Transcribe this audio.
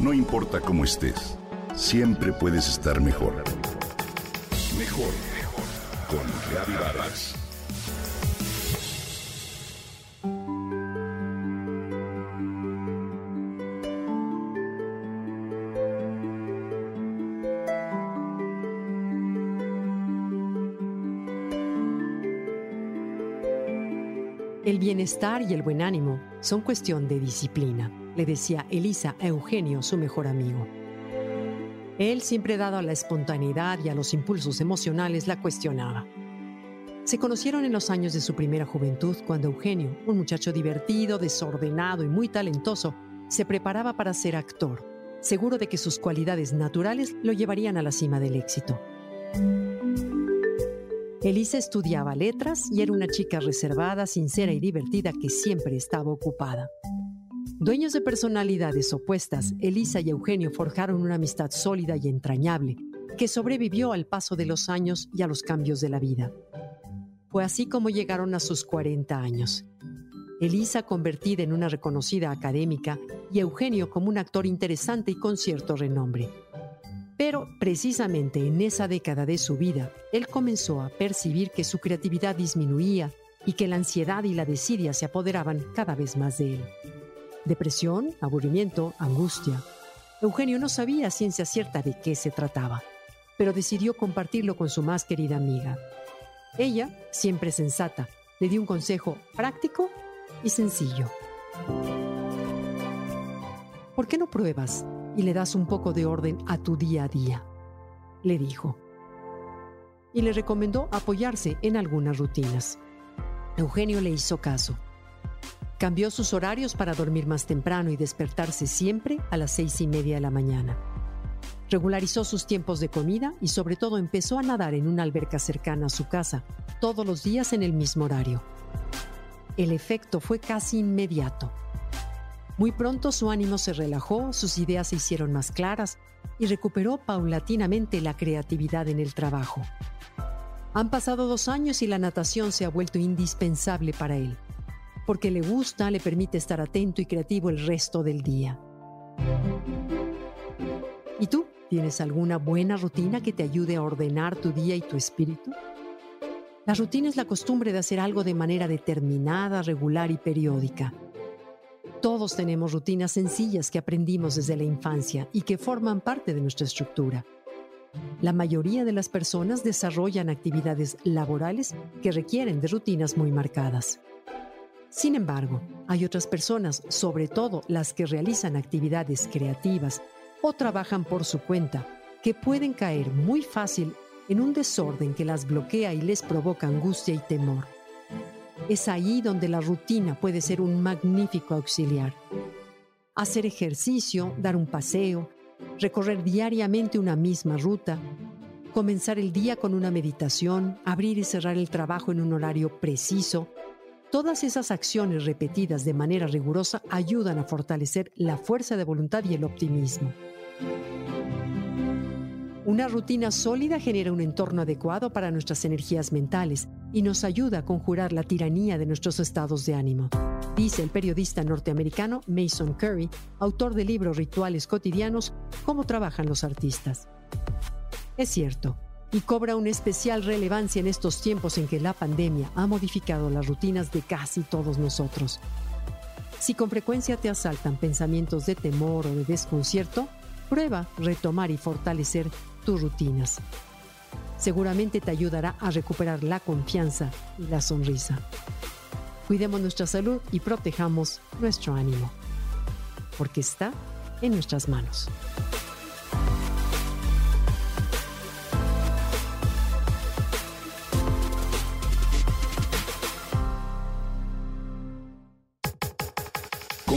No importa cómo estés, siempre puedes estar mejor. Mejor, mejor. Con Reavivadas. El bienestar y el buen ánimo son cuestión de disciplina, le decía Elisa a Eugenio, su mejor amigo. Él, siempre dado a la espontaneidad y a los impulsos emocionales, la cuestionaba. Se conocieron en los años de su primera juventud cuando Eugenio, un muchacho divertido, desordenado y muy talentoso, se preparaba para ser actor, seguro de que sus cualidades naturales lo llevarían a la cima del éxito. Elisa estudiaba letras y era una chica reservada, sincera y divertida que siempre estaba ocupada. Dueños de personalidades opuestas, Elisa y Eugenio forjaron una amistad sólida y entrañable que sobrevivió al paso de los años y a los cambios de la vida. Fue así como llegaron a sus 40 años. Elisa convertida en una reconocida académica y Eugenio como un actor interesante y con cierto renombre. Pero precisamente en esa década de su vida, él comenzó a percibir que su creatividad disminuía y que la ansiedad y la desidia se apoderaban cada vez más de él. Depresión, aburrimiento, angustia. Eugenio no sabía ciencia cierta de qué se trataba, pero decidió compartirlo con su más querida amiga. Ella, siempre sensata, le dio un consejo práctico y sencillo. ¿Por qué no pruebas y le das un poco de orden a tu día a día, le dijo. Y le recomendó apoyarse en algunas rutinas. Eugenio le hizo caso. Cambió sus horarios para dormir más temprano y despertarse siempre a las seis y media de la mañana. Regularizó sus tiempos de comida y sobre todo empezó a nadar en una alberca cercana a su casa, todos los días en el mismo horario. El efecto fue casi inmediato. Muy pronto su ánimo se relajó, sus ideas se hicieron más claras y recuperó paulatinamente la creatividad en el trabajo. Han pasado dos años y la natación se ha vuelto indispensable para él, porque le gusta, le permite estar atento y creativo el resto del día. ¿Y tú? ¿Tienes alguna buena rutina que te ayude a ordenar tu día y tu espíritu? La rutina es la costumbre de hacer algo de manera determinada, regular y periódica todos tenemos rutinas sencillas que aprendimos desde la infancia y que forman parte de nuestra estructura. La mayoría de las personas desarrollan actividades laborales que requieren de rutinas muy marcadas. Sin embargo, hay otras personas, sobre todo las que realizan actividades creativas o trabajan por su cuenta, que pueden caer muy fácil en un desorden que las bloquea y les provoca angustia y temor. Es ahí donde la rutina puede ser un magnífico auxiliar. Hacer ejercicio, dar un paseo, recorrer diariamente una misma ruta, comenzar el día con una meditación, abrir y cerrar el trabajo en un horario preciso, todas esas acciones repetidas de manera rigurosa ayudan a fortalecer la fuerza de voluntad y el optimismo. Una rutina sólida genera un entorno adecuado para nuestras energías mentales y nos ayuda a conjurar la tiranía de nuestros estados de ánimo, dice el periodista norteamericano Mason Curry, autor del libro Rituales cotidianos, Cómo trabajan los artistas. Es cierto, y cobra una especial relevancia en estos tiempos en que la pandemia ha modificado las rutinas de casi todos nosotros. Si con frecuencia te asaltan pensamientos de temor o de desconcierto, prueba retomar y fortalecer tus rutinas. Seguramente te ayudará a recuperar la confianza y la sonrisa. Cuidemos nuestra salud y protejamos nuestro ánimo, porque está en nuestras manos.